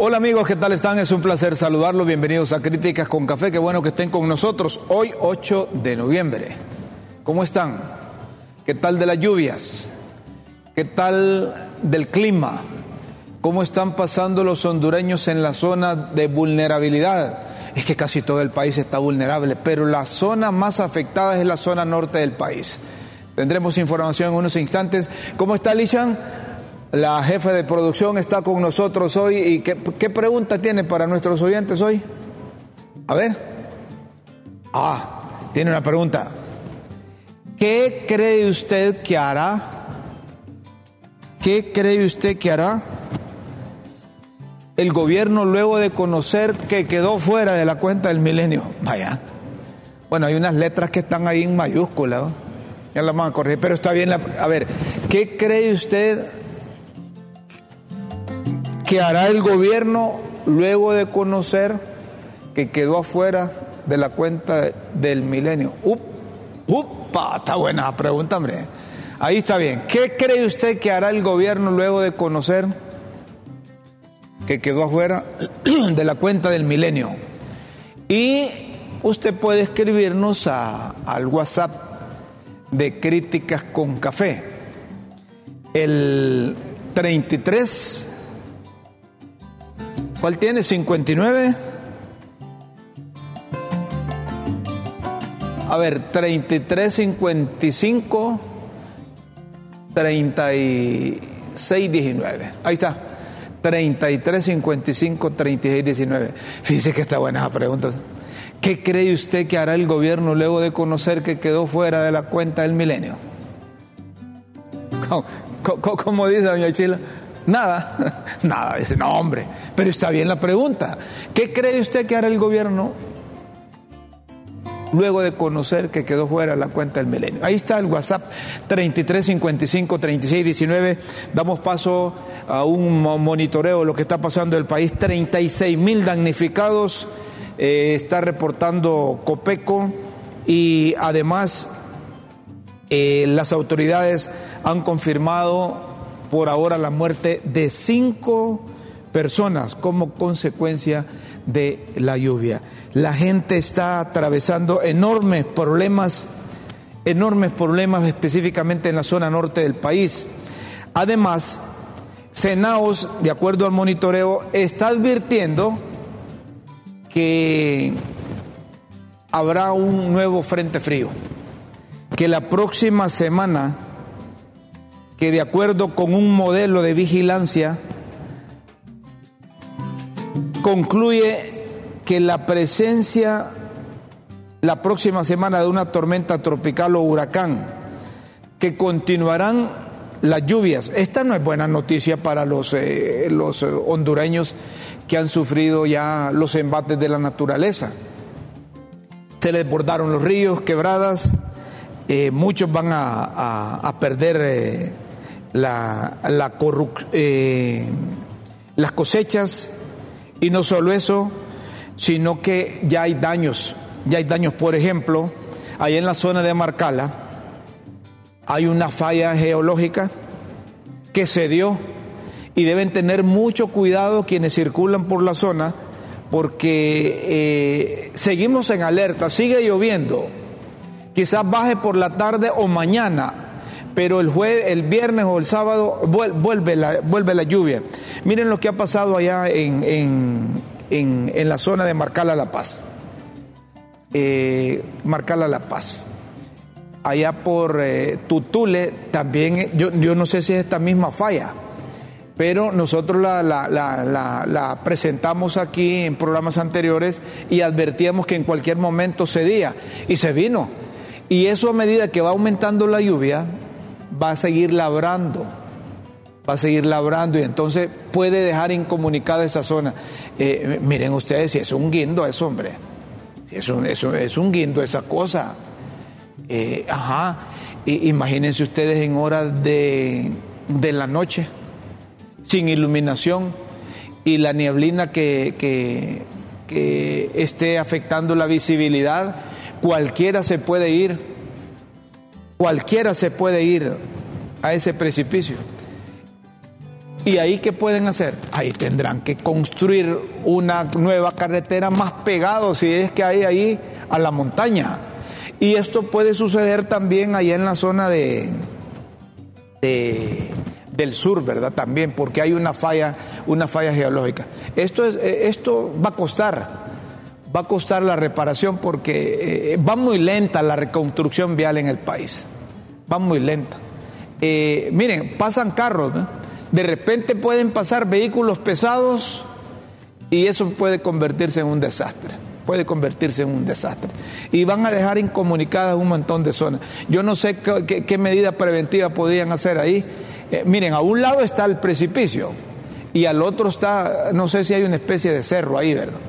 Hola amigos, ¿qué tal están? Es un placer saludarlos. Bienvenidos a Críticas con Café. Qué bueno que estén con nosotros hoy 8 de noviembre. ¿Cómo están? ¿Qué tal de las lluvias? ¿Qué tal del clima? ¿Cómo están pasando los hondureños en la zona de vulnerabilidad? Es que casi todo el país está vulnerable, pero la zona más afectada es la zona norte del país. Tendremos información en unos instantes. ¿Cómo está Lishan? La jefa de producción está con nosotros hoy. ¿Y qué, pregunta tiene para nuestros oyentes hoy? A ver. Ah, tiene una pregunta. ¿Qué cree usted que hará? ¿Qué cree usted que hará el gobierno luego de conocer que quedó fuera de la cuenta del milenio? Vaya. Bueno, hay unas letras que están ahí en mayúscula. Ya las vamos a corregir, pero está bien. La, a ver, ¿qué cree usted que hará el gobierno luego de conocer que quedó afuera de la cuenta del milenio? Up, upa, está buena la pregunta, hombre. Ahí está bien. ¿Qué cree usted que hará el gobierno luego de conocer que quedó afuera de la cuenta del milenio? Y usted puede escribirnos a, al WhatsApp de Críticas con Café. El 33 ¿Cuál tiene? ¿59? A ver, 33, 55, 36, 19. Ahí está. 33, 55, 36, 19. Fíjese que está buena esa pregunta. ¿Qué cree usted que hará el gobierno luego de conocer que quedó fuera de la cuenta del milenio? ¿Cómo, dice doña Chila? Nada, nada, dice, no hombre, pero está bien la pregunta. ¿Qué cree usted que hará el gobierno luego de conocer que quedó fuera la cuenta del milenio? Ahí está el WhatsApp 3355 3619. Damos paso a un monitoreo de lo que está pasando en el país. 36 mil damnificados, eh, está reportando Copeco y además eh, las autoridades han confirmado por ahora la muerte de cinco personas como consecuencia de la lluvia. La gente está atravesando enormes problemas, enormes problemas específicamente en la zona norte del país. Además, Senaos, de acuerdo al monitoreo, está advirtiendo que habrá un nuevo frente frío, que la próxima semana que de acuerdo con un modelo de vigilancia concluye que la presencia la próxima semana de una tormenta tropical o huracán, que continuarán las lluvias. Esta no es buena noticia para los, eh, los hondureños que han sufrido ya los embates de la naturaleza. Se les bordaron los ríos, quebradas, eh, muchos van a, a, perder eh, la, la eh, las cosechas y no solo eso, sino que ya hay daños, ya hay daños, por ejemplo, ahí en la zona de Marcala hay una falla geológica que se dio y deben tener mucho cuidado quienes circulan por la zona porque eh, seguimos en alerta, sigue lloviendo, quizás baje por la tarde o mañana, pero el, jueves, el viernes o el sábado vuelve la, vuelve la lluvia. Miren lo que ha pasado allá en, en, en, la zona de Marcala La Paz. Eh, Marcala La Paz. Allá por eh, Tutule también, yo, yo no sé si es esta misma falla, pero nosotros la, presentamos aquí en programas anteriores y advertíamos que en cualquier momento cedía y se vino. Y eso a medida que va aumentando la lluvia, va a seguir labrando, va a seguir labrando y entonces puede dejar incomunicada esa zona. Eh, miren ustedes si es un guindo eso, hombre, si es un, es un guindo esa cosa. Eh, ajá, imagínense ustedes en horas de, de la noche sin iluminación y la nieblina que, que, esté afectando la visibilidad, cualquiera se puede ir, cualquiera se puede ir a ese precipicio. ¿Y ahí qué pueden hacer? Ahí tendrán que construir una nueva carretera más pegado, si es que hay ahí, a la montaña. Y esto puede suceder también allá en la zona de, de del sur, ¿verdad? También, porque hay una falla, una falla geológica. Esto, es, eh, esto va a costar, va a costar la reparación porque eh, va muy lenta la reconstrucción vial en el país, va muy lenta. Eh, miren, pasan carros, de repente pueden pasar vehículos pesados y eso puede convertirse en un desastre puede convertirse en un desastre. Y van a dejar incomunicadas un montón de zonas. Yo no sé qué, qué medida preventiva podían hacer ahí, eh, miren, a un lado está el precipicio y al otro está, no sé si hay una especie de cerro ahí, ¿verdad?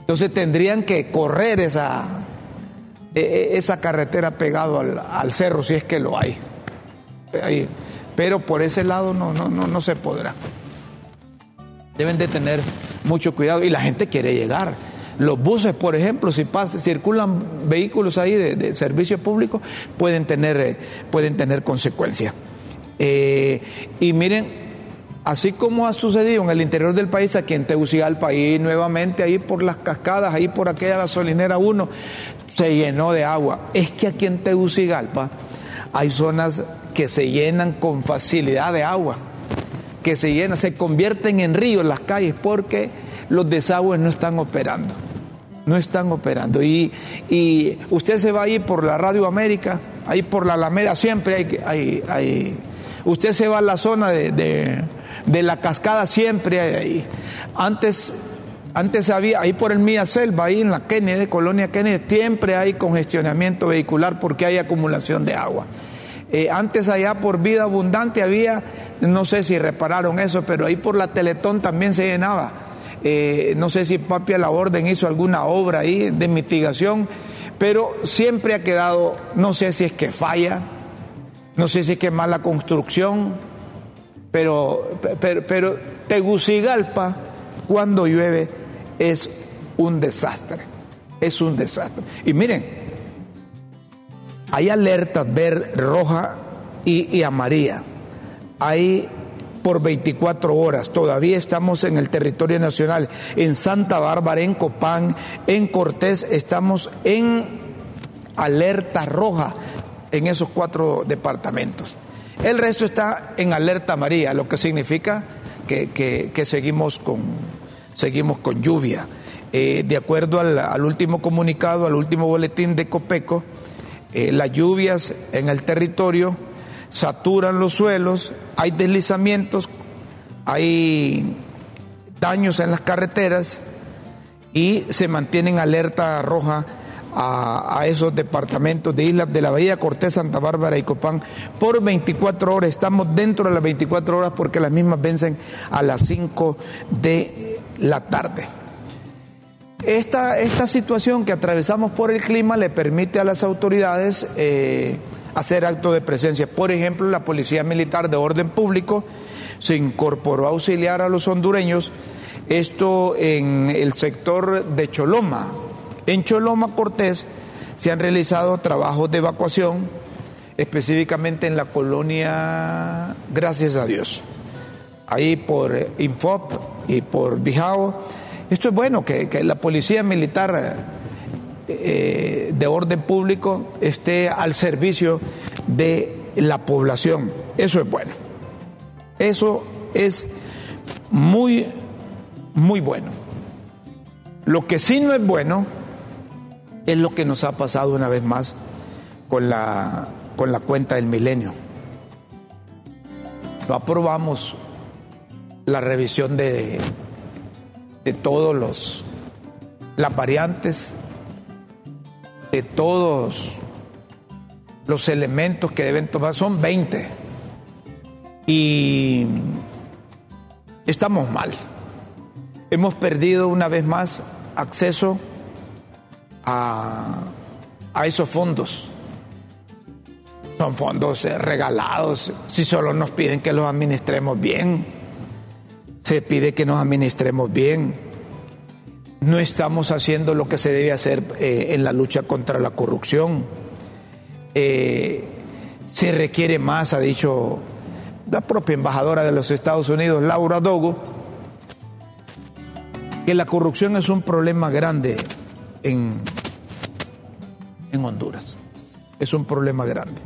Entonces tendrían que correr esa, esa carretera pegado al, cerro si es que lo hay. Ahí. Pero por ese lado no, no, no, no se podrá. Deben de tener mucho cuidado y la gente quiere llegar. Los buses, por ejemplo, si circulan vehículos ahí de, servicio público, pueden tener, eh, pueden tener consecuencias. Eh, y miren, así como ha sucedido en el interior del país, aquí en Tegucigalpa, ahí nuevamente, ahí por las cascadas, ahí por aquella gasolinera 1, se llenó de agua. Es que aquí en Tegucigalpa hay zonas que se llenan con facilidad de agua, que se llenan, se convierten en ríos las calles porque los desagües no están operando. No están operando. Y, y usted se va ahí por la Radio América, ahí por la Alameda, siempre hay, hay, hay Usted se va a la zona de, la cascada, siempre hay ahí. Antes, antes había, ahí por el Mía Selva, ahí en la Kennedy, Colonia Kennedy, siempre hay congestionamiento vehicular porque hay acumulación de agua. Eh, antes allá por Vida Abundante había, no sé si repararon eso, pero ahí por la Teletón también se llenaba. Eh, no sé si Papi a la Orden hizo alguna obra ahí de mitigación, pero siempre ha quedado, no sé si es que falla, no sé si es que es mala construcción, pero, pero, Tegucigalpa, cuando llueve, es un desastre. Es un desastre. Y miren, hay alertas verde, roja y, amarilla. Hay por 24 horas. Todavía estamos en el territorio nacional. En Santa Bárbara, en Copán, en Cortés, estamos en alerta roja en esos cuatro departamentos. El resto está en alerta amarilla, lo que significa que, seguimos, con, seguimos con lluvia. Eh, de acuerdo al, último comunicado, al último boletín de Copeco, eh, las lluvias en el territorio saturan los suelos, hay deslizamientos, hay daños en las carreteras y se mantiene en alerta roja a, esos departamentos de islas de la Bahía Cortés, Santa Bárbara y Copán por 24 horas. Estamos dentro de las 24 horas porque las mismas vencen a las 5 de la tarde. Esta, esta situación que atravesamos por el clima le permite a las autoridades eh, hacer actos de presencia. Por ejemplo, la Policía Militar de Orden Público se incorporó a auxiliar a los hondureños, esto en el sector de Choloma, en Choloma Cortés se han realizado trabajos de evacuación, específicamente en la colonia Gracias a Dios. Ahí por Infop y por Bijao. Esto es bueno, que, la policía militar eh, de orden público esté al servicio de la población. Eso es bueno. Eso es muy, muy bueno. Lo que sí no es bueno es lo que nos ha pasado una vez más con la, con la cuenta del milenio. Lo aprobamos la revisión de, de todos los las variantes, de todos los elementos que deben tomar, son 20. Y estamos mal. Hemos perdido una vez más acceso a, a esos fondos. Son fondos eh, regalados, si solo nos piden que los administremos bien. Se pide que nos administremos bien. No estamos haciendo lo que se debe hacer eh, en la lucha contra la corrupción. Eh, se requiere más, ha dicho la propia embajadora de los Estados Unidos, Laura Dogo, que la corrupción es un problema grande en, en Honduras. Es un problema grande.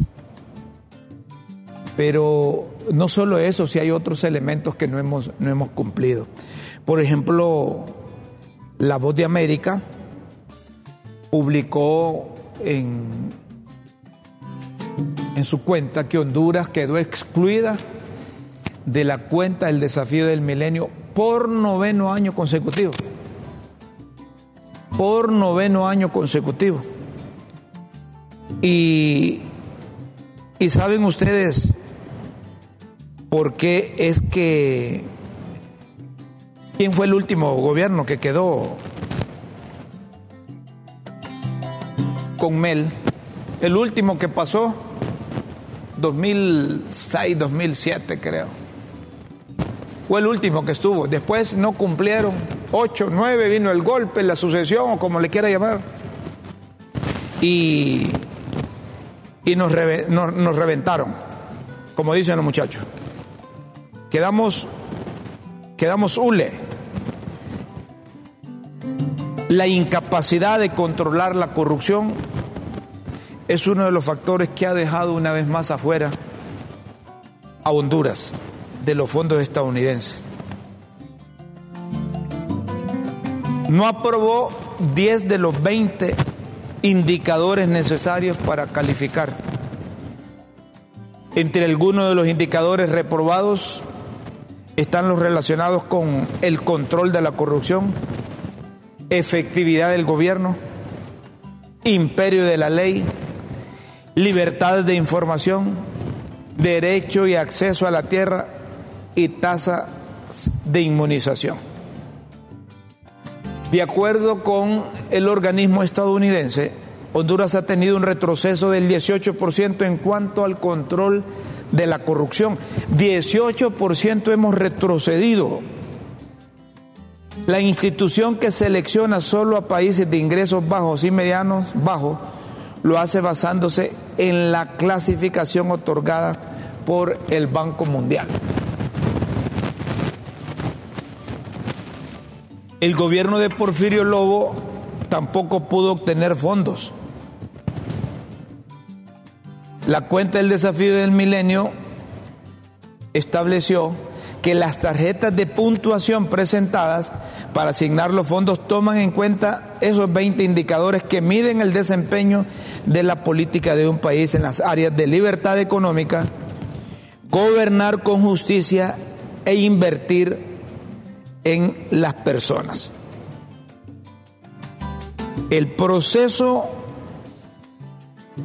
Pero no solo eso, si hay otros elementos que no hemos, no hemos cumplido. Por ejemplo, La Voz de América publicó en, en su cuenta que Honduras quedó excluida de la cuenta del desafío del milenio por noveno año consecutivo. Por noveno año consecutivo. Y, y saben ustedes por qué es que... ¿Quién fue el último gobierno que quedó con Mel? El último que pasó 2006, 2007 creo. Fue el último que estuvo. Después no cumplieron. 8, 9, vino el golpe, la sucesión o como le quiera llamar. Y, y nos, reventaron, como dicen los muchachos. Quedamos, quedamos hule. La incapacidad de controlar la corrupción es uno de los factores que ha dejado una vez más afuera a Honduras de los fondos estadounidenses. No aprobó 10 de los 20 indicadores necesarios para calificar. Entre algunos de los indicadores reprobados están los relacionados con el control de la corrupción, efectividad del gobierno, imperio de la ley, libertad de información, derecho y acceso a la tierra y tasa de inmunización. De acuerdo con el organismo estadounidense, Honduras ha tenido un retroceso del 18% en cuanto al control de la corrupción. 18% hemos retrocedido. La institución que selecciona solo a países de ingresos bajos y medianos bajos lo hace basándose en la clasificación otorgada por el Banco Mundial. El gobierno de Porfirio Lobo tampoco pudo obtener fondos. La cuenta del desafío del milenio estableció que las tarjetas de puntuación presentadas para asignar los fondos toman en cuenta esos 20 indicadores que miden el desempeño de la política de un país en las áreas de libertad económica, gobernar con justicia e invertir en las personas. El proceso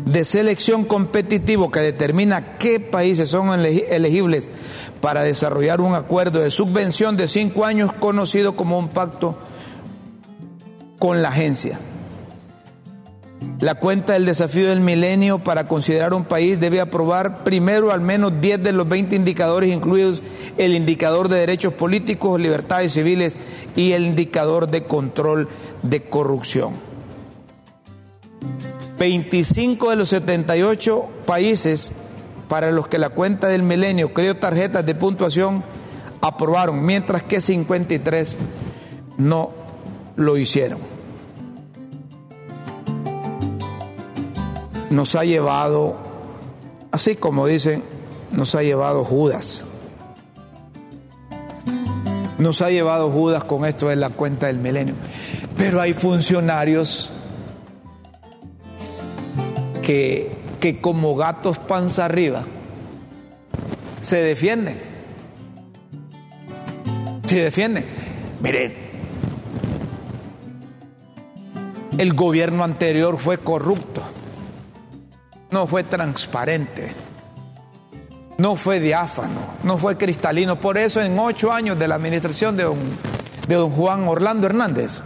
de selección competitivo que determina qué países son elegibles para desarrollar un acuerdo de subvención de cinco años conocido como un pacto con la agencia. La cuenta del desafío del milenio para considerar un país debe aprobar primero al menos 10 de los 20 indicadores, incluidos el indicador de derechos políticos, libertades civiles y el indicador de control de corrupción. 25 de los 78 países para los que la cuenta del milenio creó tarjetas de puntuación aprobaron, mientras que 53 no lo hicieron. Nos ha llevado, así como dicen, nos ha llevado Judas. Nos ha llevado Judas con esto de la cuenta del milenio. Pero hay funcionarios que, que como gatos panza arriba se defienden. Si defiende. Mire, el gobierno anterior fue corrupto, no fue transparente, no fue diáfano, no fue cristalino. Por eso en ocho años de la administración de don, de don Juan Orlando Hernández,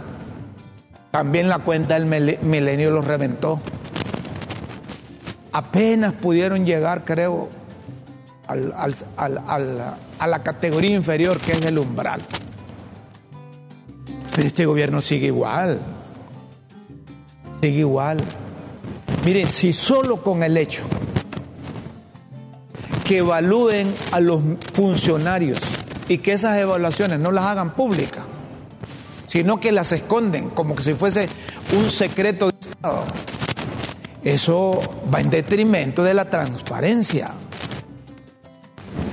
también la cuenta del milenio los reventó. Apenas pudieron llegar, creo, a la categoría inferior que es el umbral. Pero este gobierno sigue igual. Sigue igual. Miren, si solo con el hecho que evalúen a los funcionarios y que esas evaluaciones no las hagan públicas, sino que las esconden como que si fuese un secreto de Estado. Eso va en detrimento de la transparencia.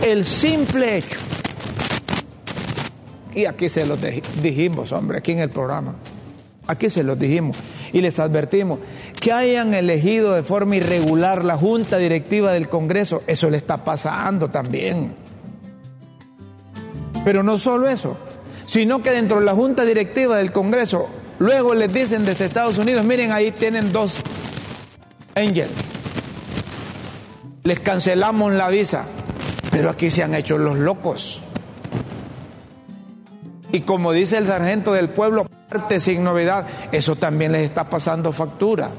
El simple hecho, y aquí se lo dijimos, hombre, aquí en el programa, aquí se lo dijimos y les advertimos, que hayan elegido de forma irregular la junta directiva del Congreso, eso le está pasando también. Pero no solo eso, sino que dentro de la junta directiva del Congreso, luego les dicen desde Estados Unidos, miren, ahí tienen dos Angel, les cancelamos la visa, pero aquí se han hecho los locos. Y como dice el sargento del pueblo, parte sin novedad, eso también les está pasando factura.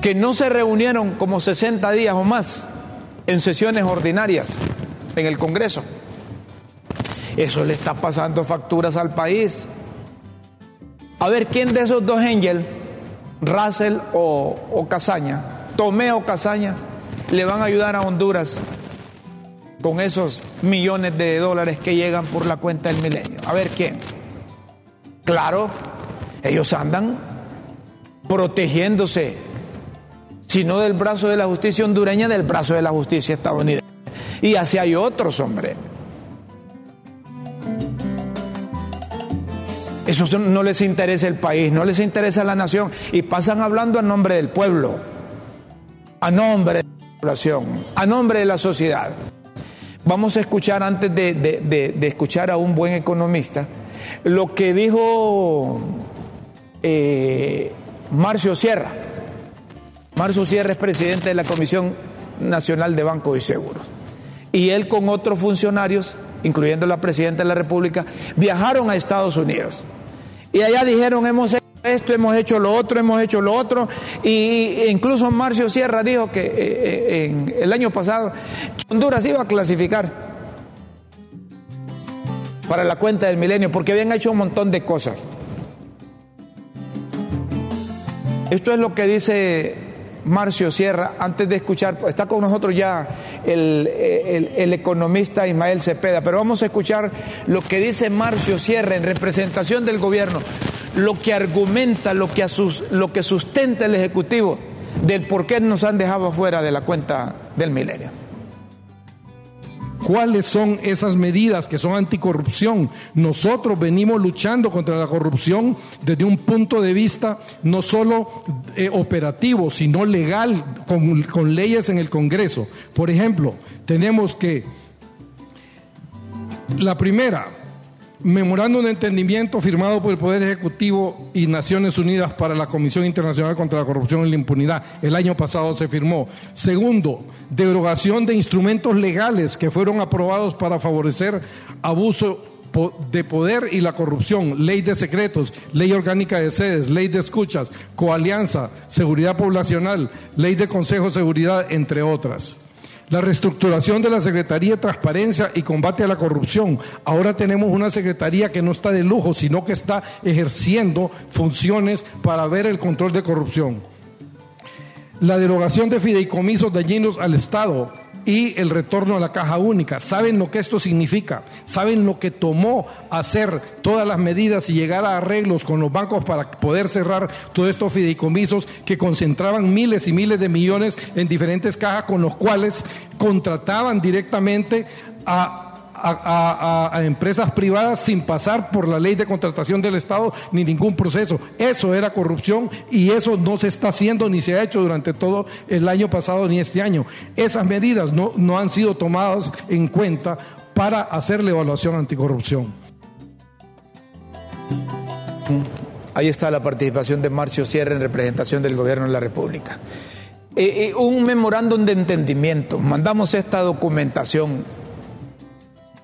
Que no se reunieron como 60 días o más en sesiones ordinarias en el Congreso. Eso le está pasando facturas al país. A ver, ¿quién de esos dos Angel, Russell o, o Casaña, Tomé o Casaña, le van a ayudar a Honduras con esos millones de dólares que llegan por la cuenta del milenio? A ver, ¿quién? Claro, ellos andan protegiéndose, si no del brazo de la justicia hondureña, del brazo de la justicia estadounidense. Y así hay otros, hombre. Eso no les interesa el país, no les interesa la nación y pasan hablando a nombre del pueblo, a nombre de la población, a nombre de la sociedad. Vamos a escuchar antes de, escuchar a un buen economista lo que dijo eh, Marcio Sierra. Marcio Sierra es presidente de la Comisión Nacional de Bancos y Seguros. Y él con otros funcionarios, incluyendo la presidenta de la República, viajaron a Estados Unidos. Y allá dijeron, hemos hecho esto, hemos hecho lo otro, hemos hecho lo otro. Y incluso Marcio Sierra dijo que eh, eh, en el año pasado Honduras iba a clasificar para la cuenta del milenio, porque habían hecho un montón de cosas. Esto es lo que dice Marcio Sierra, antes de escuchar, está con nosotros ya el, economista Ismael Cepeda, pero vamos a escuchar lo que dice Marcio Sierra en representación del gobierno, lo que argumenta, lo que, lo que sustenta el Ejecutivo del por qué nos han dejado fuera de la cuenta del milenio. ¿Cuáles son esas medidas que son anticorrupción? Nosotros venimos luchando contra la corrupción desde un punto de vista no solo eh, operativo, sino legal, con, con leyes en el Congreso. Por ejemplo, tenemos que, la primera, Memorándum de entendimiento firmado por el Poder Ejecutivo y Naciones Unidas para la Comisión Internacional contra la Corrupción y la Impunidad. El año pasado se firmó. Segundo, derogación de instrumentos legales que fueron aprobados para favorecer abuso de poder y la corrupción, ley de secretos, ley orgánica de sedes, ley de escuchas, coalianza, seguridad poblacional, ley de consejo de seguridad, entre otras la reestructuración de la Secretaría de Transparencia y Combate a la Corrupción. Ahora tenemos una Secretaría que no está de lujo, sino que está ejerciendo funciones para ver el control de corrupción. La derogación de fideicomisos dañinos al Estado, y el retorno a la caja única. ¿Saben lo que esto significa? ¿Saben lo que tomó hacer todas las medidas y llegar a arreglos con los bancos para poder cerrar todos estos fideicomisos que concentraban miles y miles de millones en diferentes cajas con los cuales contrataban directamente a a, empresas privadas sin pasar por la ley de contratación del Estado ni ningún proceso. Eso era corrupción y eso no se está haciendo ni se ha hecho durante todo el año pasado ni este año. Esas medidas no, no han sido tomadas en cuenta para hacer la evaluación anticorrupción. Ahí está la participación de Marcio Sierra en representación del Gobierno de la República. Eh, eh, un memorándum de entendimiento. Mandamos esta documentación.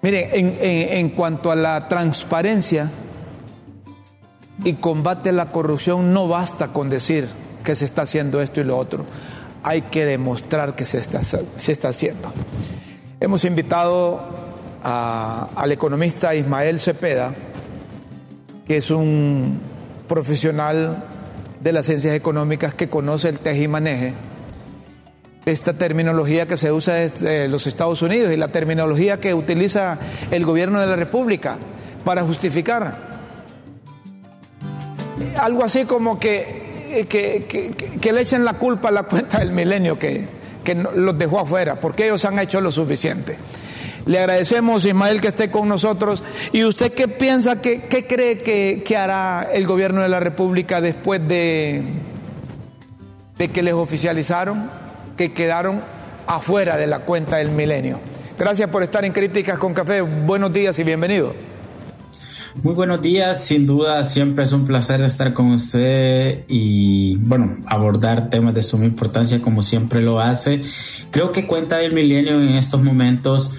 Miren, en cuanto a la transparencia y combate a la corrupción, no basta con decir que se está haciendo esto y lo otro. Hay que demostrar que se está, se está haciendo. Hemos invitado al economista Ismael Cepeda, que es un profesional de las ciencias económicas que conoce el tejimaneje, esta terminología que se usa en los Estados Unidos y la terminología que utiliza el gobierno de la República para justificar. Algo así como que, que, le echen la culpa a la cuenta del milenio que, que los dejó afuera, porque ellos han hecho lo suficiente. Le agradecemos, Ismael, que esté con nosotros. ¿Y usted qué piensa, qué, cree que, hará el gobierno de la República después de, de que les oficializaron, que quedaron afuera de la cuenta del milenio? Gracias por estar en Críticas con Café. Buenos días y bienvenido. Muy buenos días, sin duda siempre es un placer estar con usted y bueno, abordar temas de suma importancia como siempre lo hace. Creo que Cuenta del Milenio en estos momentos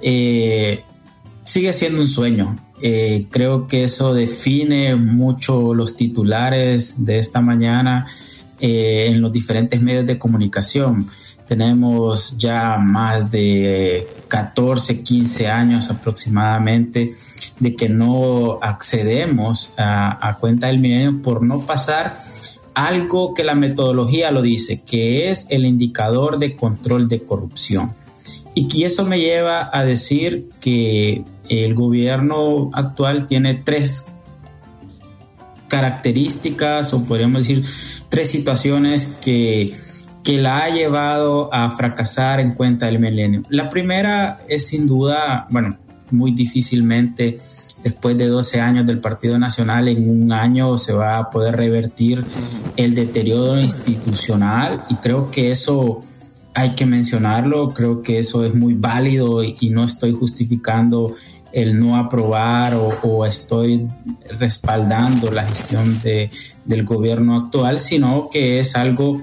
eh, sigue siendo un sueño. Eh, creo que eso define mucho los titulares de esta mañana eh, en los diferentes medios de comunicación. Tenemos ya más de 14, 15 años aproximadamente de que no accedemos a, a cuenta del milenio por no pasar algo que la metodología lo dice, que es el indicador de control de corrupción. Y que eso me lleva a decir que el gobierno actual tiene tres características o podríamos decir tres situaciones que, que la ha llevado a fracasar en cuenta del milenio. La primera es sin duda, bueno, muy difícilmente después de 12 años del Partido Nacional, en un año se va a poder revertir el deterioro institucional y creo que eso hay que mencionarlo, creo que eso es muy válido y, no estoy justificando el no aprobar o, estoy respaldando la gestión de, del gobierno actual, sino que es algo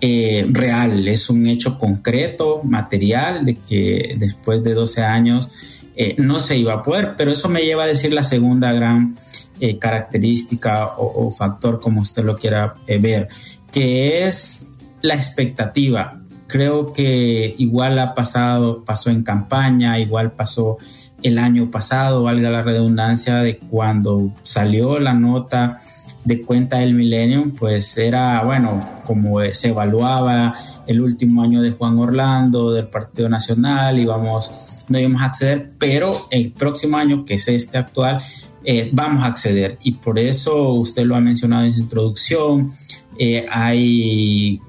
eh, real, es un hecho concreto, material, de que después de 12 años eh, no se iba a poder, pero eso me lleva a decir la segunda gran eh, característica o, o, factor, como usted lo quiera ver, que es la expectativa. Creo que igual ha pasado, pasó en campaña, igual pasó el año pasado, valga la redundancia, de cuando salió la nota de cuenta del Millennium, pues era, bueno, como se evaluaba el último año de Juan Orlando, del Partido Nacional, íbamos, no íbamos a acceder, pero el próximo año, que es este actual, eh, vamos a acceder. Y por eso usted lo ha mencionado en su introducción, eh, hay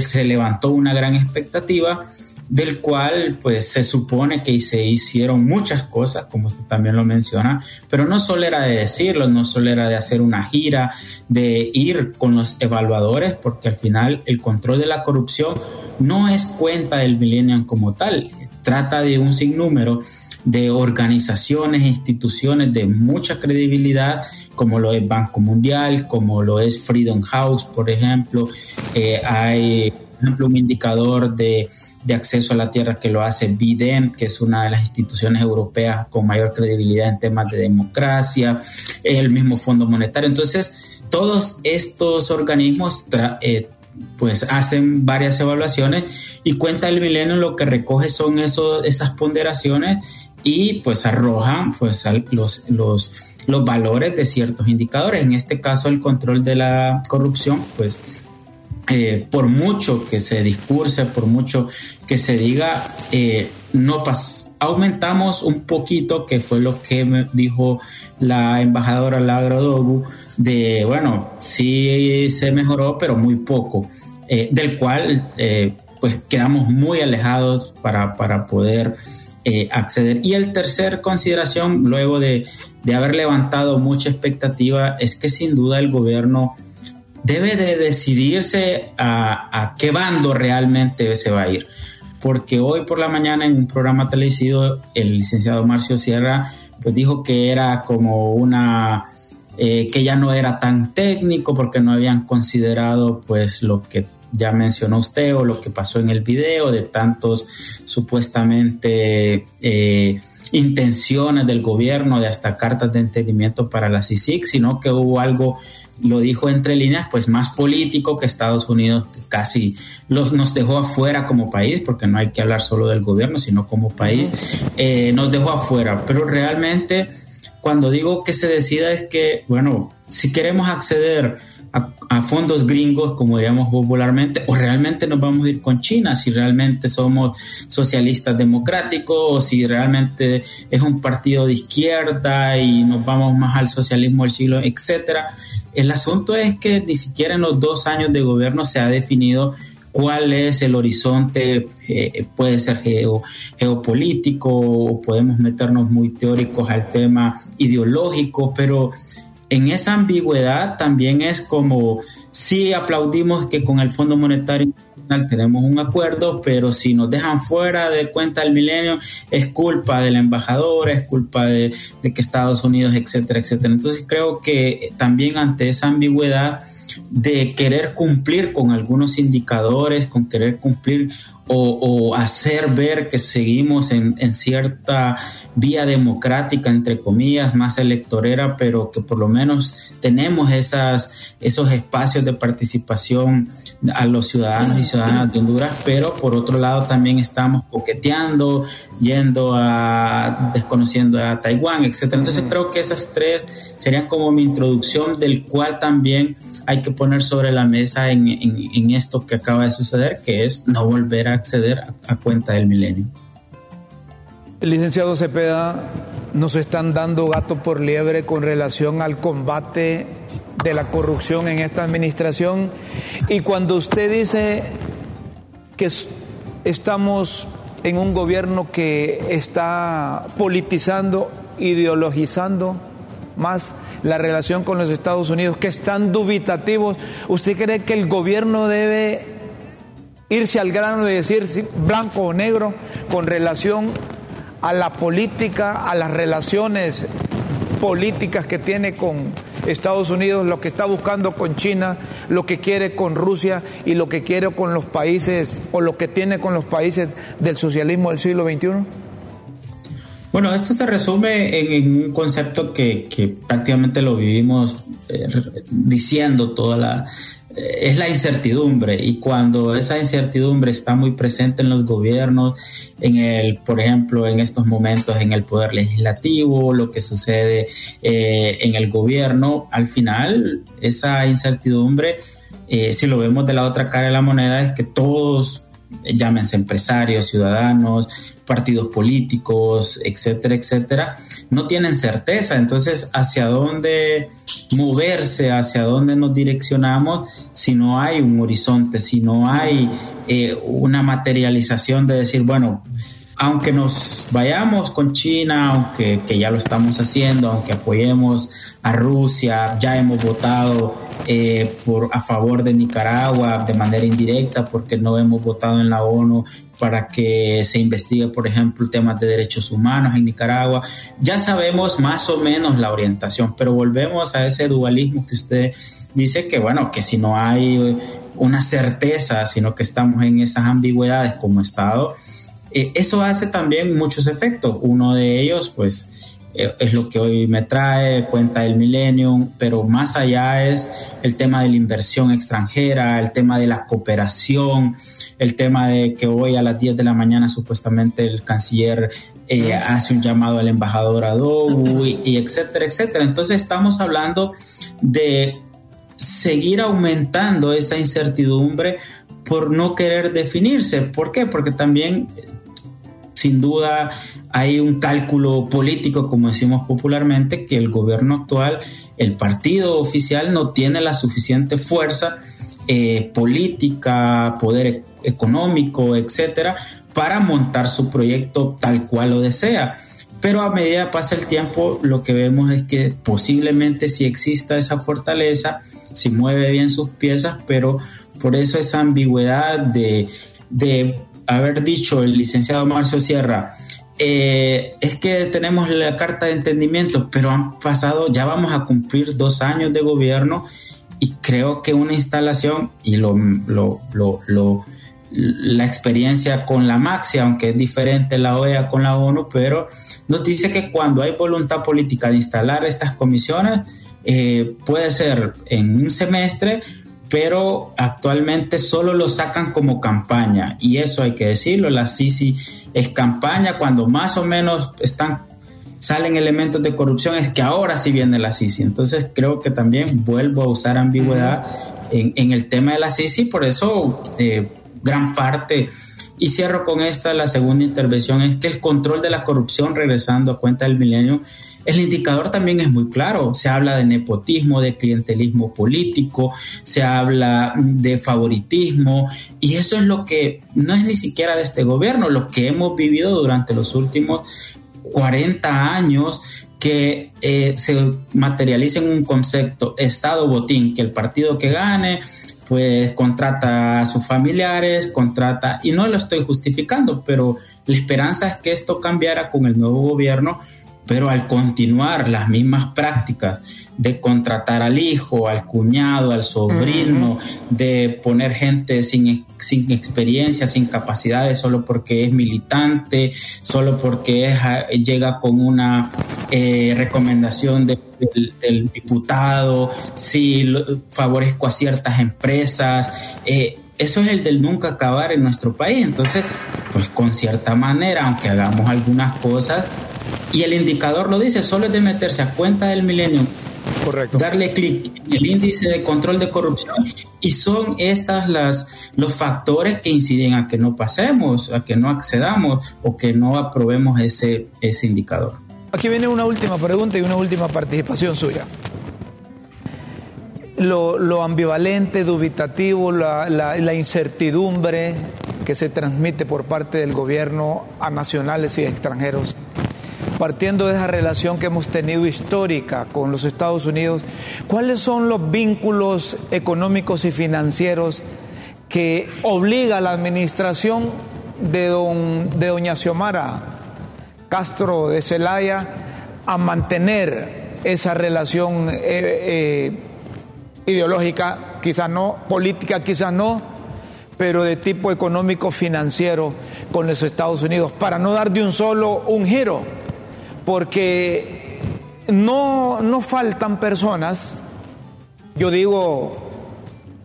se levantó una gran expectativa del cual pues se supone que se hicieron muchas cosas, como usted también lo menciona, pero no solo era de decirlo, no solo era de hacer una gira, de ir con los evaluadores, porque al final el control de la corrupción no es cuenta del millennium como tal, trata de un sinnúmero de organizaciones instituciones de mucha credibilidad, como lo es Banco Mundial, como lo es Freedom House, por ejemplo. Eh, hay, por ejemplo, un indicador de, de, acceso a la tierra que lo hace BIDEM, que es una de las instituciones europeas con mayor credibilidad en temas de democracia, el mismo Fondo Monetario. Entonces, todos estos organismos eh, pues hacen varias evaluaciones y cuenta el milenio lo que recoge son esas ponderaciones y pues arrojan pues los, los, los valores de ciertos indicadores. En este caso el control de la corrupción pues eh, por mucho que se discurse, por mucho que se diga, eh, no pas aumentamos un poquito, que fue lo que me dijo la embajadora Lagra Dogu, de, bueno, sí se mejoró, pero muy poco, eh, del cual pues quedamos muy alejados para, para poder acceder. Y el tercer consideración, luego de, haber levantado mucha expectativa, es que sin duda el gobierno debe de decidirse a, qué bando realmente se va a ir. porque hoy por la mañana en un programa televisivo el licenciado Marcio Sierra pues dijo que era como una eh, que ya no era tan técnico porque no habían considerado pues lo que ya mencionó usted o lo que pasó en el video de tantos supuestamente eh, intenciones del gobierno de hasta cartas de entendimiento para la CICIC, sino que hubo algo, lo dijo entre líneas, pues más político que Estados Unidos que casi los, nos dejó afuera como país, porque no hay que hablar solo del gobierno, sino como país, eh, nos dejó afuera. Pero realmente cuando digo que se decida es que, bueno, si queremos acceder a, fondos gringos, como diríamos popularmente, o realmente nos vamos a ir con China, si realmente somos socialistas democráticos, o si realmente es un partido de izquierda y nos vamos más al socialismo del siglo, etcétera. El asunto es que ni siquiera en los dos años de gobierno se ha definido cuál es el horizonte, eh, puede ser geopolítico, podemos meternos muy teóricos al tema ideológico, pero en esa ambigüedad también es como si aplaudimos que con el Fondo Monetario Tenemos un acuerdo, pero si nos dejan fuera de cuenta del milenio es culpa del embajador, es culpa de, de que Estados Unidos, etcétera, etcétera. Entonces creo que también ante esa ambigüedad de querer cumplir con algunos indicadores, con querer cumplir o, hacer ver que seguimos en, cierta vía democrática, entre comillas, más electorera, pero que por lo menos tenemos esas, esos espacios de participación a los ciudadanos y ciudadanas de Honduras, pero por otro lado también estamos coqueteando, yendo a, desconociendo a Taiwán, etc. Entonces creo que esas tres serían como mi introducción, del cual también hay que poner sobre la mesa en, en esto que acaba de suceder, que es no volver a acceder a, cuenta del milenio. Licenciado Cepeda, nos están dando gato por liebre con relación al combate de la corrupción en esta administración. Y cuando usted dice que estamos en un gobierno que está politizando, ideologizando más la relación con los Estados Unidos, que están dubitativos, ¿usted cree que el gobierno debe irse al grano y decir blanco o negro con relación a la política, a las relaciones políticas que tiene con Estados Unidos, lo que está buscando con China, lo que quiere con Rusia y lo que quiere con los países o lo que tiene con los países del socialismo del siglo XXI? Bueno, esto se resume en, un concepto que, prácticamente lo vivimos eh, diciendo toda la, es la incertidumbre y cuando esa incertidumbre está muy presente en los gobiernos, en el, por ejemplo, en estos momentos en el poder legislativo, lo que sucede eh, en el gobierno, al final esa incertidumbre, eh, si lo vemos de la otra cara de la moneda, es que todos, llámense empresarios, ciudadanos, partidos políticos, etcétera, etcétera, no tienen certeza. Entonces, ¿hacia dónde moverse, hacia dónde nos direccionamos si no hay un horizonte, si no hay eh, una materialización de decir, bueno, aunque nos vayamos con China, aunque que ya lo estamos haciendo, aunque apoyemos a Rusia, ya hemos votado eh, por, a favor de Nicaragua de manera indirecta porque no hemos votado en la ONU para que se investigue, por ejemplo, temas de derechos humanos en Nicaragua. Ya sabemos más o menos la orientación, pero volvemos a ese dualismo que usted dice que, bueno, que si no hay una certeza, sino que estamos en esas ambigüedades como Estado, eh, eso hace también muchos efectos. Uno de ellos, pues, es lo que hoy me trae, cuenta del Millennium, pero más allá es el tema de la inversión extranjera, el tema de la cooperación, el tema de que hoy a las 10 de la mañana supuestamente el canciller eh, hace un llamado al embajador Adobe y etcétera, etcétera. Entonces estamos hablando de seguir aumentando esa incertidumbre por no querer definirse. ¿Por qué? Porque también sin duda hay un cálculo político, como decimos popularmente, que el gobierno actual, el partido oficial no tiene la suficiente fuerza eh, política, poder e-, económico, etcétera, para montar su proyecto tal cual lo desea. Pero a medida que pasa el tiempo, lo que vemos es que posiblemente si exista esa fortaleza, si mueve bien sus piezas, pero por eso esa ambigüedad de haber dicho el licenciado Marcio Sierra, eh, es que tenemos la carta de entendimiento, pero han pasado, ya vamos a cumplir dos años de gobierno y creo que una instalación y lo, lo, lo, la experiencia con la Maxi, aunque es diferente la OEA con la ONU, pero nos dice que cuando hay voluntad política de instalar estas comisiones, eh, puede ser en un semestre, pero actualmente solo lo sacan como campaña y eso hay que decirlo, la CICI es campaña cuando más o menos están salen elementos de corrupción es que ahora sí viene la CICI. Entonces creo que también vuelvo a usar ambigüedad en, el tema de la CICI, por eso eh, gran parte, y cierro con esta, la segunda intervención, es que el control de la corrupción, regresando a cuenta del milenio, el indicador también es muy claro. Se habla de nepotismo, de clientelismo político, se habla de favoritismo y eso es lo que no es ni siquiera de este gobierno, lo que hemos vivido durante los últimos 40 años que eh, se materializa en un concepto Estado botín, que el partido que gane pues contrata a sus familiares, contrata, y no lo estoy justificando, pero la esperanza es que esto cambiara con el nuevo gobierno pero al continuar las mismas prácticas de contratar al hijo, al cuñado, al sobrino, de poner gente sin, sin, experiencia, sin capacidades, solo porque es militante, solo porque llega con una eh, recomendación del, diputado, si favorezco a ciertas empresas. Eh, eso es el del nunca acabar en nuestro país. Entonces, pues con cierta manera, aunque hagamos algunas cosas, y el indicador lo dice, solo es de meterse a cuenta del milenio, Correcto. darle clic en el índice de control de corrupción y son estas las los factores que inciden a que no pasemos, a que no accedamos o que no aprobemos ese, ese indicador. Aquí viene una última pregunta y una última participación suya. Lo, ambivalente, dubitativo, la, la incertidumbre que se transmite por parte del gobierno a nacionales y extranjeros partiendo de esa relación que hemos tenido histórica con los Estados Unidos, ¿cuáles son los vínculos económicos y financieros que obliga a la administración de, doña Xiomara Castro de Celaya a mantener esa relación eh, eh, ideológica, quizás no, política quizás no, pero de tipo económico financiero con los Estados Unidos, para no dar de un solo un giro porque no, no faltan personas, yo digo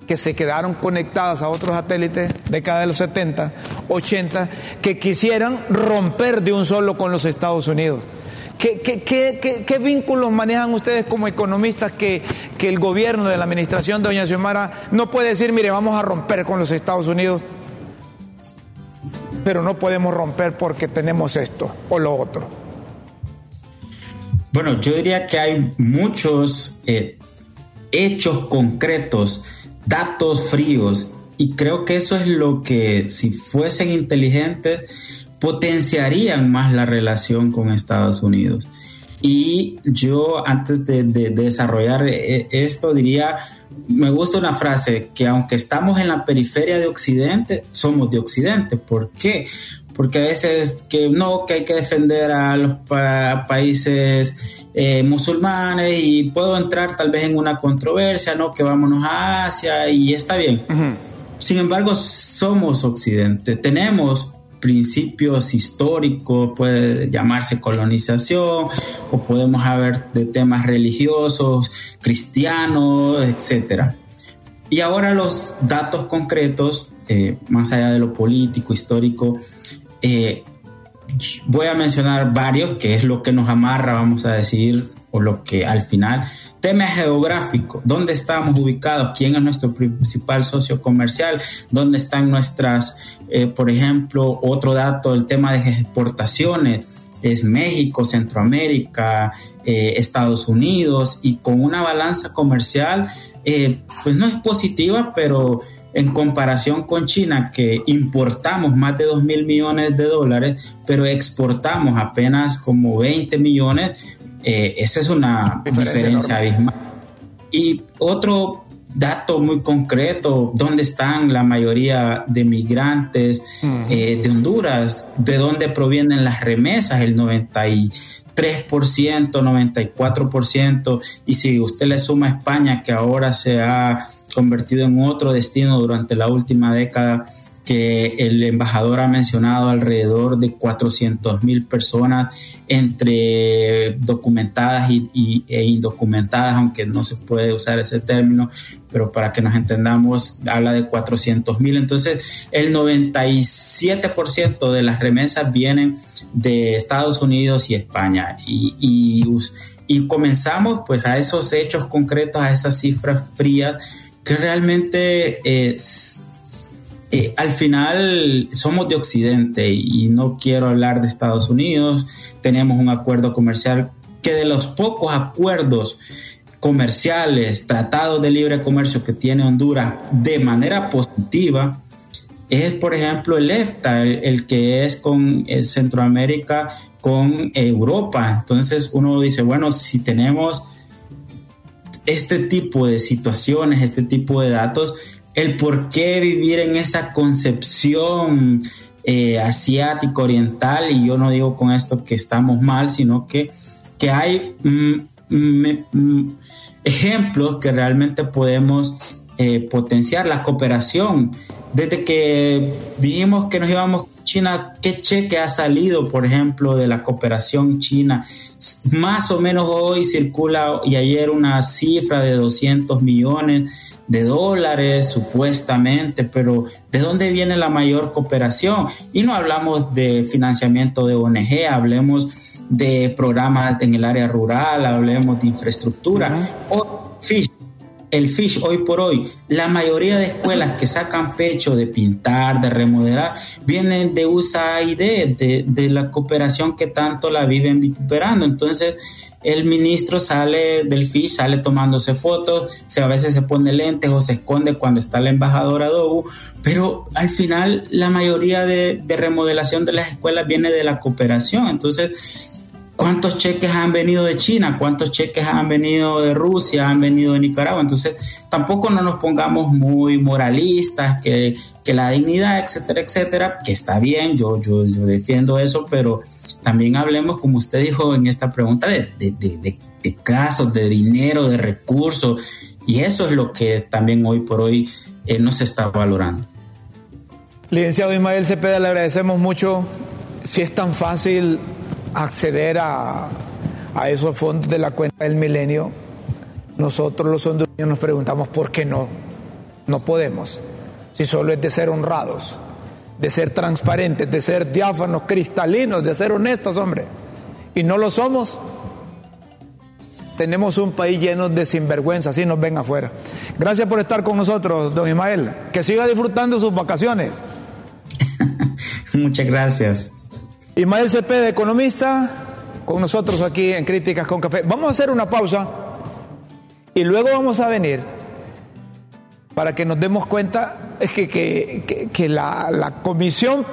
que se quedaron conectadas a otros satélites década de los 70, 80, que quisieran romper de un solo con los Estados Unidos. ¿Qué, qué, vínculos manejan ustedes como economistas que, que, el gobierno de la administración de Doña Xiomara no puede decir, mire, vamos a romper con los Estados Unidos, pero no podemos romper porque tenemos esto o lo otro? Bueno, yo diría que hay muchos eh, hechos concretos, datos fríos, y creo que eso es lo que, si fuesen inteligentes, potenciarían más la relación con Estados Unidos. Y yo, antes de, desarrollar eh, esto, diría, me gusta una frase, que aunque estamos en la periferia de Occidente, somos de Occidente. ¿Por qué? Porque a veces que no, que hay que defender a los países eh, musulmanes y puedo entrar tal vez en una controversia, ¿no? Que vámonos a Asia y está bien. Sin embargo, somos Occidente, tenemos principios históricos, puede llamarse colonización, o podemos hablar de temas religiosos, cristianos, etcétera. Y ahora los datos concretos, eh, más allá de lo político, histórico, eh, voy a mencionar varios, que es lo que nos amarra, vamos a decir, o lo que al final, tema geográfico, dónde estamos ubicados, quién es nuestro principal socio comercial, dónde están nuestras, eh, por ejemplo, otro dato, el tema de exportaciones, es México, Centroamérica, eh, Estados Unidos, y con una balanza comercial, pues no es positiva, pero en comparación con China, que importamos más de 2 mil millones de dólares, pero exportamos apenas como 20 millones, eh, esa es una diferencia, abismal. Y otro dato muy concreto, ¿dónde están la mayoría de migrantes eh, de Honduras? ¿De dónde provienen las remesas? El 93%, 94%. Y si usted le suma a España, que ahora se ha convertido en otro destino durante la última década, que el embajador ha mencionado alrededor de 400 mil personas entre documentadas y, e indocumentadas, aunque no se puede usar ese término, pero para que nos entendamos, habla de 400 mil. Entonces, el 97% de las remesas vienen de Estados Unidos y España. Y, y comenzamos pues a esos hechos concretos, a esas cifras frías que realmente... es eh, al final somos de Occidente y no quiero hablar de Estados Unidos. Tenemos un acuerdo comercial que de los pocos acuerdos comerciales, tratados de libre comercio que tiene Honduras de manera positiva, es por ejemplo el EFTA, el, que es con eh, Centroamérica, con Europa. Entonces uno dice, bueno, si tenemos este tipo de situaciones, este tipo de datos, el por qué vivir en esa concepción eh, asiático oriental y yo no digo con esto que estamos mal, sino que, que hay mm, mm, mm, ejemplos que realmente podemos eh, potenciar la cooperación. Desde que dijimos que nos íbamos China, ¿qué cheque ha salido, por ejemplo, de la cooperación china? Más o menos hoy circula y ayer una cifra de 200 millones de dólares supuestamente, pero ¿de dónde viene la mayor cooperación? Y no hablamos de financiamiento de ONG, hablemos de programas en el área rural, hablemos de infraestructura. o FISH, el FISH hoy por hoy, la mayoría de escuelas que sacan pecho de pintar, de remodelar, vienen de USAID, de, de la cooperación que tanto la viven vituperando. Entonces, el ministro sale del FISH, sale tomándose fotos, se, a veces se pone lentes o se esconde cuando está la embajadora Dobu, pero al final la mayoría de, de remodelación de las escuelas viene de la cooperación. Entonces, ¿Cuántos cheques han venido de China? ¿Cuántos cheques han venido de Rusia? ¿Han venido de Nicaragua? Entonces, tampoco no nos pongamos muy moralistas, que, que la dignidad, etcétera, etcétera, que está bien, yo, yo, defiendo eso, pero también hablemos, como usted dijo en esta pregunta, de, de, casos, de dinero, de recursos, y eso es lo que también hoy por hoy eh, no se está valorando. Licenciado Ismael Cepeda, le agradecemos mucho. Si es tan fácil acceder a, a esos fondos de la cuenta del milenio, nosotros los hondureños nos preguntamos por qué no, no podemos, si solo es de ser honrados de ser transparentes, de ser diáfanos, cristalinos, de ser honestos, hombre. Y no lo somos. Tenemos un país lleno de sinvergüenza, así nos ven afuera. Gracias por estar con nosotros, don Ismael. Que siga disfrutando sus vacaciones. Muchas gracias. Ismael Cepeda, economista, con nosotros aquí en Críticas con Café. Vamos a hacer una pausa y luego vamos a venir para que nos demos cuenta es que, que, la, comisión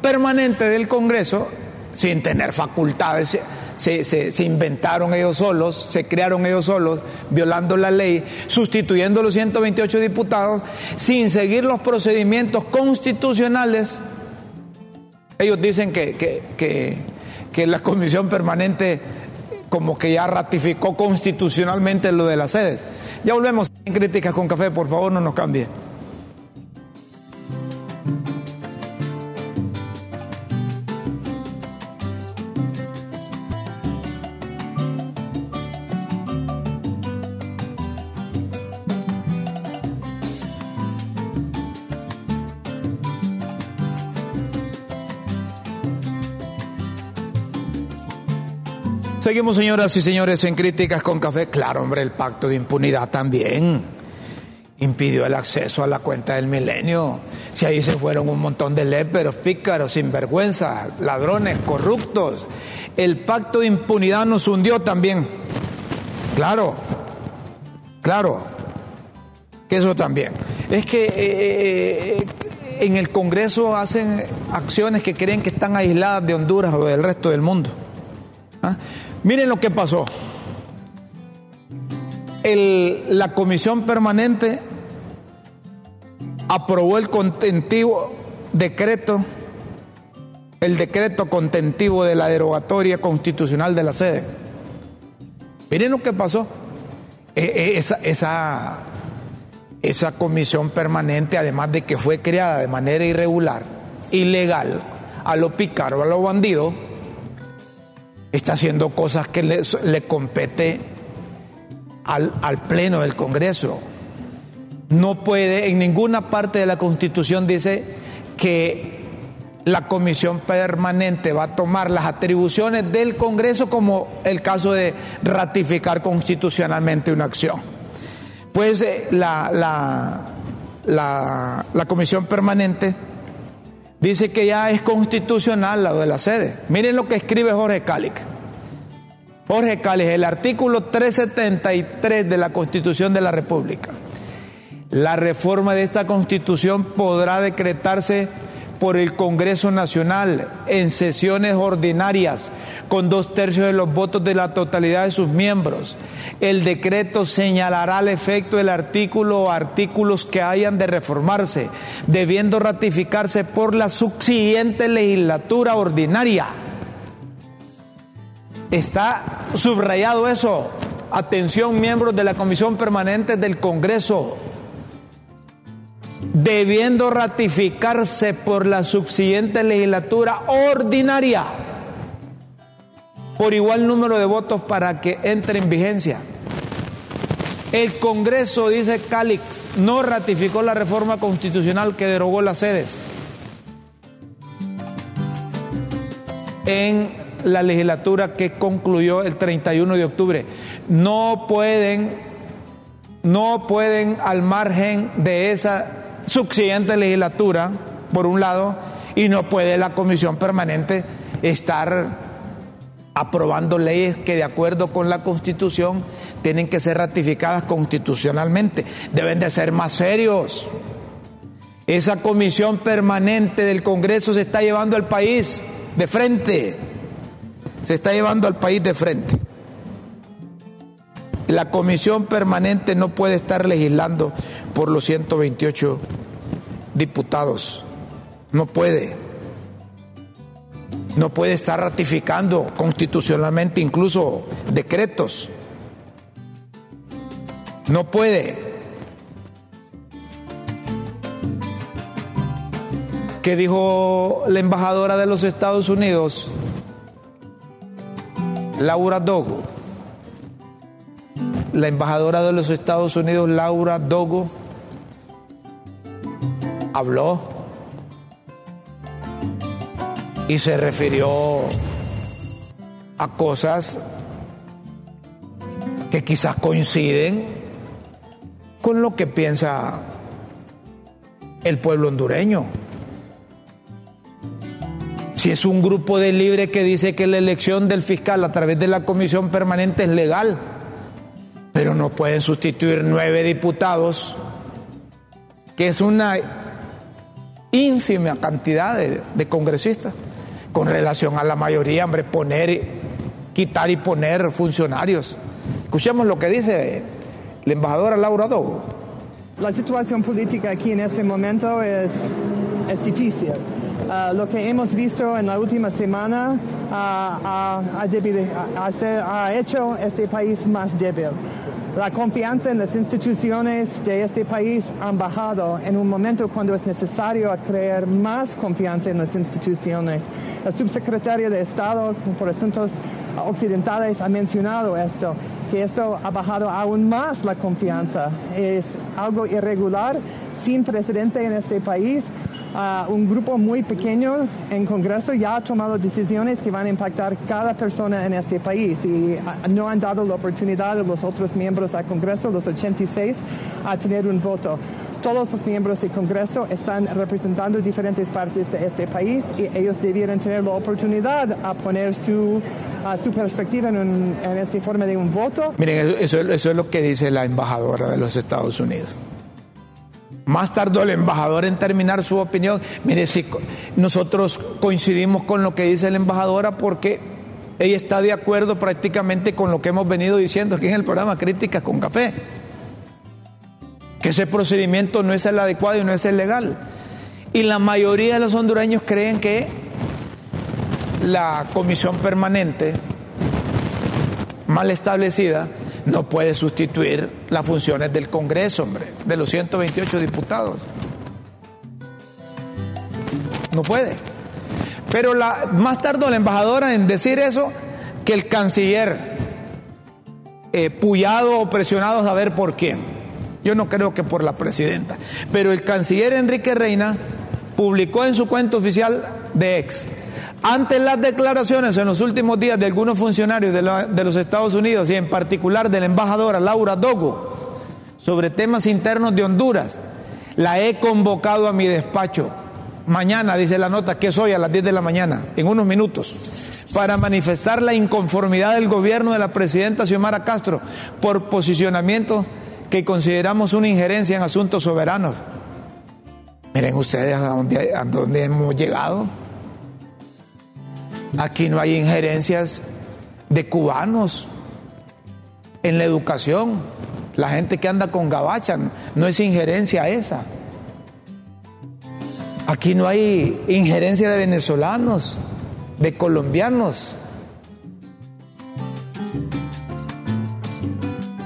permanente del Congreso, sin tener facultades, se, se, inventaron ellos solos, se crearon ellos solos, violando la ley, sustituyendo los 128 diputados, sin seguir los procedimientos constitucionales. Ellos dicen que, que la comisión permanente como que ya ratificó constitucionalmente lo de las sedes. Ya volvemos en Críticas con Café, por favor no nos cambie. Seguimos, señoras y señores, en críticas con café. Claro, hombre, el pacto de impunidad también impidió el acceso a la cuenta del milenio. Si ahí se fueron un montón de léperos, pícaros, sinvergüenza, ladrones, corruptos. El pacto de impunidad nos hundió también. Claro, claro, que eso también. Es que eh, eh, en el Congreso hacen acciones que creen que están aisladas de Honduras o del resto del mundo. ¿Ah? Miren lo que pasó. la comisión permanente aprobó el contentivo decreto, el decreto contentivo de la derogatoria constitucional de la sede. Miren lo que pasó. E, e, esa, esa, esa comisión permanente, además de que fue creada de manera irregular, ilegal, a lo pícaro, a lo bandido, está haciendo cosas que le, le compete al, al Pleno del Congreso. No puede, en ninguna parte de la Constitución dice que la comisión permanente va a tomar las atribuciones del Congreso como el caso de ratificar constitucionalmente una acción. Pues eh, la, la, la, la comisión permanente dice que ya es constitucional la de la sede. Miren lo que escribe Jorge Cáliz. Jorge Cáliz, el artículo 373 de la Constitución de la República. La reforma de esta Constitución podrá decretarse por el Congreso Nacional en sesiones ordinarias con dos tercios de los votos de la totalidad de sus miembros. El decreto señalará el efecto del artículo o artículos que hayan de reformarse, debiendo ratificarse por la subsiguiente legislatura ordinaria. Está subrayado eso. Atención, miembros de la Comisión Permanente del Congreso debiendo ratificarse por la subsiguiente legislatura ordinaria por igual número de votos para que entre en vigencia. El Congreso, dice Calix, no ratificó la reforma constitucional que derogó las sedes en la legislatura que concluyó el 31 de octubre. No pueden, no pueden al margen de esa subsiguiente legislatura, por un lado, y no puede la comisión permanente estar aprobando leyes que de acuerdo con la constitución tienen que ser ratificadas constitucionalmente. Deben de ser más serios. Esa comisión permanente del Congreso se está llevando al país de frente. Se está llevando al país de frente. La comisión permanente no puede estar legislando por los 128 diputados. No puede. No puede estar ratificando constitucionalmente incluso decretos. No puede. ¿Qué dijo la embajadora de los Estados Unidos? Laura Dogo. La embajadora de los Estados Unidos, Laura Dogo, habló y se refirió a cosas que quizás coinciden con lo que piensa el pueblo hondureño. Si es un grupo de libre que dice que la elección del fiscal a través de la comisión permanente es legal, pero no pueden sustituir nueve diputados, que es una ínfima cantidad de, congresistas con relación a la mayoría, hombre, poner, quitar y poner funcionarios. Escuchemos lo que dice la embajadora Laura Dogo. La situación política aquí en este momento es, es difícil. Uh, lo que hemos visto en la última semana uh, ha, ha, ha hecho este país más débil. La confianza en las instituciones de este país han bajado en un momento cuando es necesario crear más confianza en las instituciones. El subsecretario de Estado por Asuntos Occidentales ha mencionado esto, que esto ha bajado aún más la confianza. Es algo irregular, sin precedente en este país un grupo muy pequeño en Congreso ya ha tomado decisiones que van a impactar cada persona en este país y no han dado la oportunidad a los otros miembros del Congreso, los 86, a tener un voto. Todos los miembros del Congreso están representando diferentes partes de este país y ellos debieran tener la oportunidad a poner su, su perspectiva en, en esta forma de un voto. Miren, eso, eso es lo que dice la embajadora de los Estados Unidos. Más tardó el embajador en terminar su opinión. Mire, si nosotros coincidimos con lo que dice la embajadora porque ella está de acuerdo prácticamente con lo que hemos venido diciendo aquí en el programa Críticas con Café. Que ese procedimiento no es el adecuado y no es el legal. Y la mayoría de los hondureños creen que la comisión permanente mal establecida no puede sustituir las funciones del Congreso, hombre, de los 128 diputados. No puede. Pero la, más tardó la embajadora en decir eso que el canciller, eh, puyado o presionado saber por quién. Yo no creo que por la presidenta. Pero el canciller Enrique Reina publicó en su cuenta oficial de ex, ante las declaraciones en los últimos días de algunos funcionarios de, los Estados Unidos y en particular de la embajadora Laura Dogo sobre temas internos de Honduras, la he convocado a mi despacho mañana, dice la nota, que es hoy a las 10 de la mañana, en unos minutos, para manifestar la inconformidad del gobierno de la presidenta Xiomara Castro por posicionamientos que consideramos una injerencia en asuntos soberanos. Miren ustedes a dónde hemos llegado. Aquí no hay injerencias de cubanos en la educación. La gente que anda con gabacha, no es injerencia esa. Aquí no hay injerencia de venezolanos, de colombianos.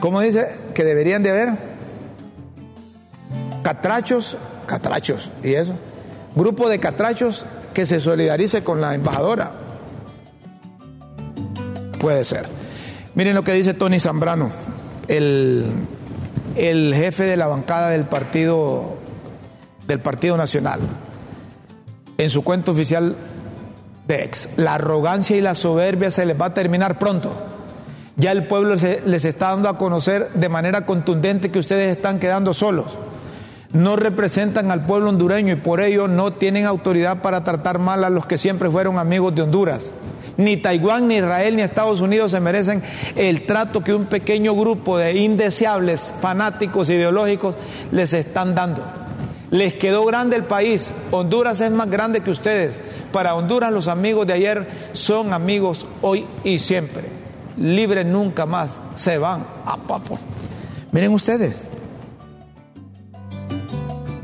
¿Cómo dice que deberían de haber? Catrachos, catrachos, ¿y eso? Grupo de catrachos que se solidarice con la embajadora. Puede ser. Miren lo que dice Tony Zambrano, el, el jefe de la bancada del Partido, del partido Nacional en su cuenta oficial de ex. La arrogancia y la soberbia se les va a terminar pronto. Ya el pueblo les está dando a conocer de manera contundente que ustedes están quedando solos. No representan al pueblo hondureño y por ello no tienen autoridad para tratar mal a los que siempre fueron amigos de Honduras. Ni Taiwán, ni Israel, ni Estados Unidos se merecen el trato que un pequeño grupo de indeseables fanáticos ideológicos les están dando. Les quedó grande el país. Honduras es más grande que ustedes. Para Honduras los amigos de ayer son amigos hoy y siempre. Libres nunca más. Se van a papo. Miren ustedes.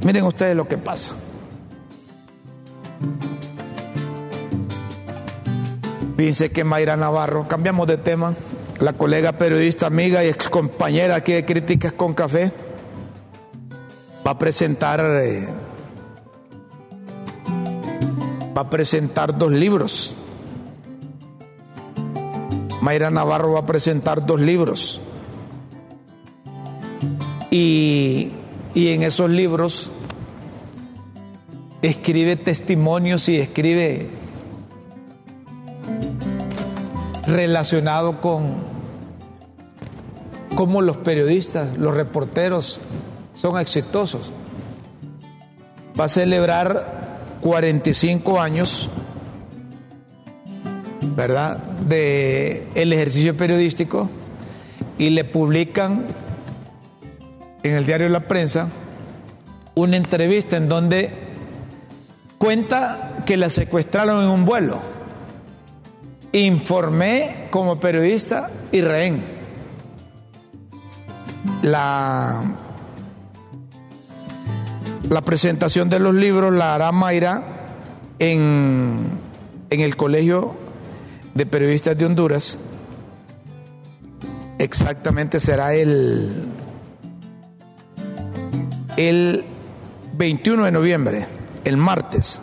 Miren ustedes lo que pasa. Fíjense que Mayra Navarro, cambiamos de tema, la colega periodista amiga y ex compañera aquí de Críticas con Café, va a presentar eh, va a presentar dos libros. Mayra Navarro va a presentar dos libros. Y, y en esos libros escribe testimonios y escribe relacionado con cómo los periodistas, los reporteros son exitosos. Va a celebrar 45 años, ¿verdad?, de el ejercicio periodístico y le publican en el diario La Prensa una entrevista en donde cuenta que la secuestraron en un vuelo. Informé como periodista y rehén. La la presentación de los libros la hará Mayra en, en el Colegio de Periodistas de Honduras. Exactamente será el, el 21 de noviembre, el martes,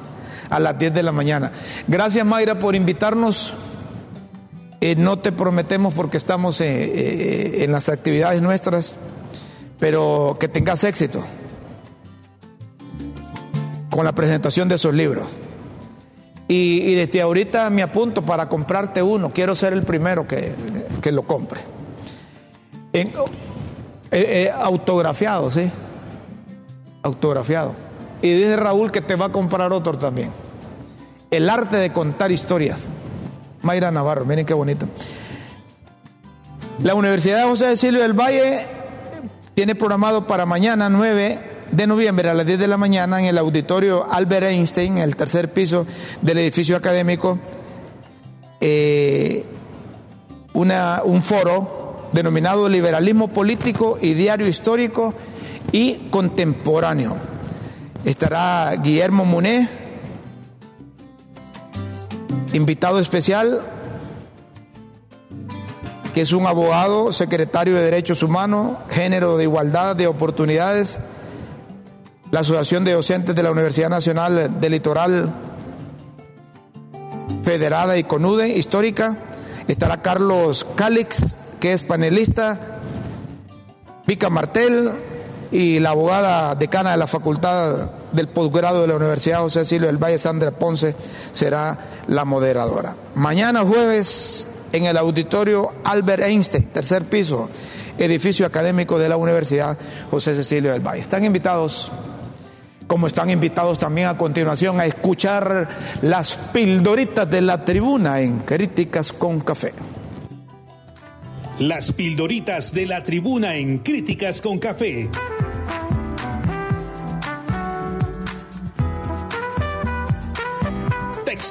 a las 10 de la mañana. Gracias Mayra por invitarnos. Eh, no te prometemos porque estamos eh, eh, en las actividades nuestras, pero que tengas éxito con la presentación de esos libros. Y, desde ahorita me apunto para comprarte uno. Quiero ser el primero que, lo compre. Eh, autografiado, ¿sí? Autografiado. Y dice Raúl que te va a comprar otro también. El arte de contar historias. Mayra Navarro, miren qué bonito. La Universidad José de Silvio del Valle tiene programado para mañana 9 de noviembre a las 10 de la mañana en el auditorio Albert Einstein, en el tercer piso del edificio académico, eh, una, un foro denominado Liberalismo Político y Diario Histórico y Contemporáneo. Estará Guillermo Muné, invitado especial, que es un abogado, secretario de Derechos Humanos, género de igualdad de oportunidades, la Asociación de Docentes de la Universidad Nacional del Litoral Federada y CONUDE Histórica. Estará Carlos Calix, que es panelista, Pica Martel y la abogada decana de la Facultad del Posgrado de la Universidad José Silvio del Valle, Sandra Ponce, será la moderadora. Mañana jueves en el auditorio Albert Einstein, tercer piso, edificio académico de la Universidad José Cecilio del Valle. Están invitados como están invitados también a continuación a escuchar las pildoritas de la tribuna en Críticas con Café. Las pildoritas de la tribuna en Críticas con Café.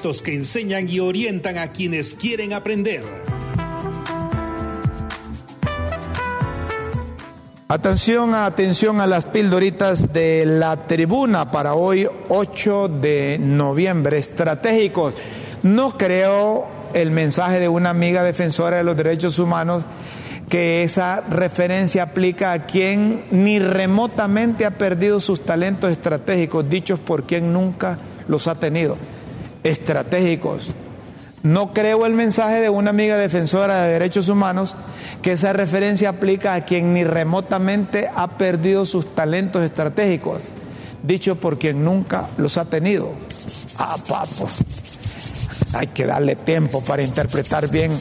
Que enseñan y orientan a quienes quieren aprender. Atención, atención a las pildoritas de la tribuna para hoy 8 de noviembre. Estratégicos. No creo el mensaje de una amiga defensora de los derechos humanos que esa referencia aplica a quien ni remotamente ha perdido sus talentos estratégicos, dichos por quien nunca los ha tenido. Estratégicos. No creo el mensaje de una amiga defensora de derechos humanos que esa referencia aplica a quien ni remotamente ha perdido sus talentos estratégicos, dicho por quien nunca los ha tenido. Ah, papo. Hay que darle tiempo para interpretar bien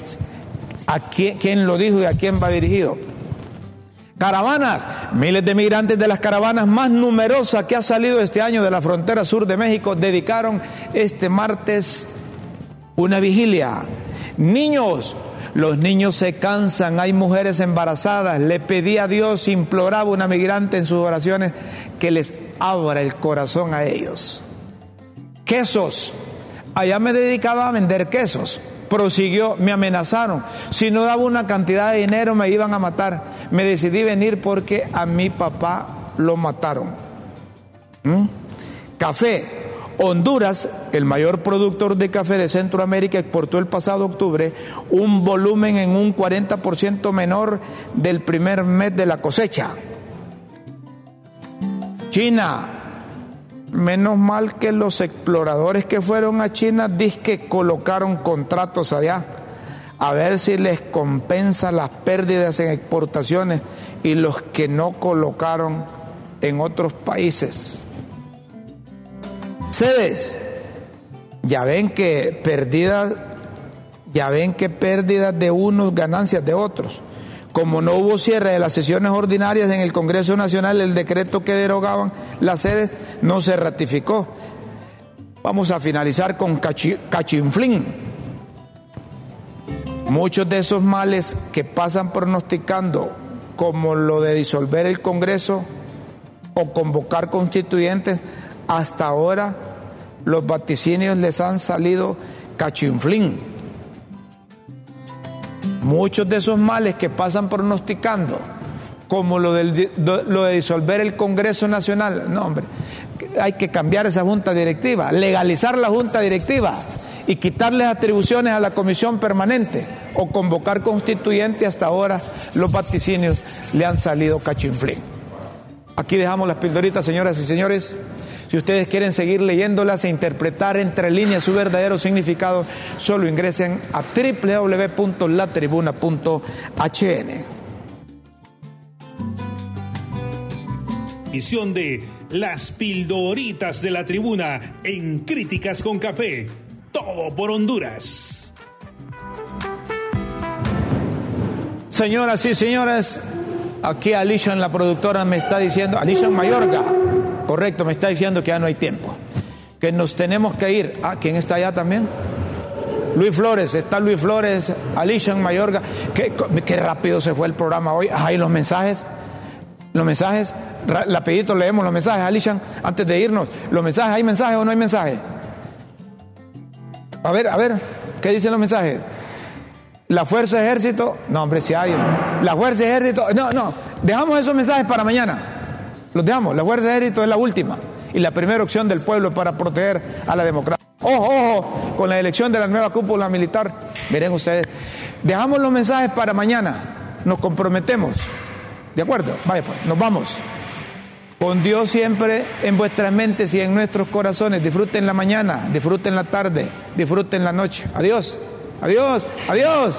a quién, quién lo dijo y a quién va dirigido. Caravanas, miles de migrantes de las caravanas más numerosas que ha salido este año de la frontera sur de México dedicaron este martes una vigilia. Niños, los niños se cansan, hay mujeres embarazadas. Le pedí a Dios, imploraba una migrante en sus oraciones que les abra el corazón a ellos. Quesos, allá me dedicaba a vender quesos. Prosiguió, me amenazaron. Si no daba una cantidad de dinero me iban a matar. Me decidí venir porque a mi papá lo mataron. ¿Mm? Café, Honduras, el mayor productor de café de Centroamérica, exportó el pasado octubre un volumen en un 40% menor del primer mes de la cosecha. China, menos mal que los exploradores que fueron a China que colocaron contratos allá a ver si les compensa las pérdidas en exportaciones y los que no colocaron en otros países. Sedes, ya ven que pérdidas, ya ven que pérdidas de unos, ganancias de otros. Como no hubo cierre de las sesiones ordinarias en el Congreso Nacional, el decreto que derogaban las sedes no se ratificó. Vamos a finalizar con cachinflín. Muchos de esos males que pasan pronosticando, como lo de disolver el Congreso o convocar constituyentes, hasta ahora los vaticinios les han salido cachinflín. Muchos de esos males que pasan pronosticando, como lo, lo de disolver el Congreso Nacional, no hombre, hay que cambiar esa junta directiva, legalizar la junta directiva y quitarles atribuciones a la comisión permanente o convocar constituyente hasta ahora los vaticinios le han salido cachinflín. Aquí dejamos las pildoritas, señoras y señores. Si ustedes quieren seguir leyéndolas e interpretar entre líneas su verdadero significado, solo ingresen a www.latribuna.hn. Edición de Las Pildoritas de la Tribuna en Críticas con Café. Todo por Honduras. Señoras y señores, aquí Alicia, la productora, me está diciendo, Alicia Mayorga Correcto, me está diciendo que ya no hay tiempo. Que nos tenemos que ir. Ah, ¿quién está allá también? Luis Flores, está Luis Flores, Alicia Mayorga. Qué, rápido se fue el programa hoy. Ahí los mensajes. Los mensajes. Rapidito leemos los mensajes, Alicia, antes de irnos. Los mensajes, ¿hay mensajes o no hay mensajes? A ver, a ver, ¿qué dicen los mensajes? La fuerza ejército, no hombre, si hay. La fuerza ejército, no, no, dejamos esos mensajes para mañana. Los dejamos. La fuerza de es la última y la primera opción del pueblo para proteger a la democracia. Ojo, ojo, con la elección de la nueva cúpula militar, miren ustedes, dejamos los mensajes para mañana, nos comprometemos. ¿De acuerdo? Vaya pues, nos vamos. Con Dios siempre en vuestras mentes y en nuestros corazones. Disfruten la mañana, disfruten la tarde, disfruten la noche. Adiós, adiós, adiós.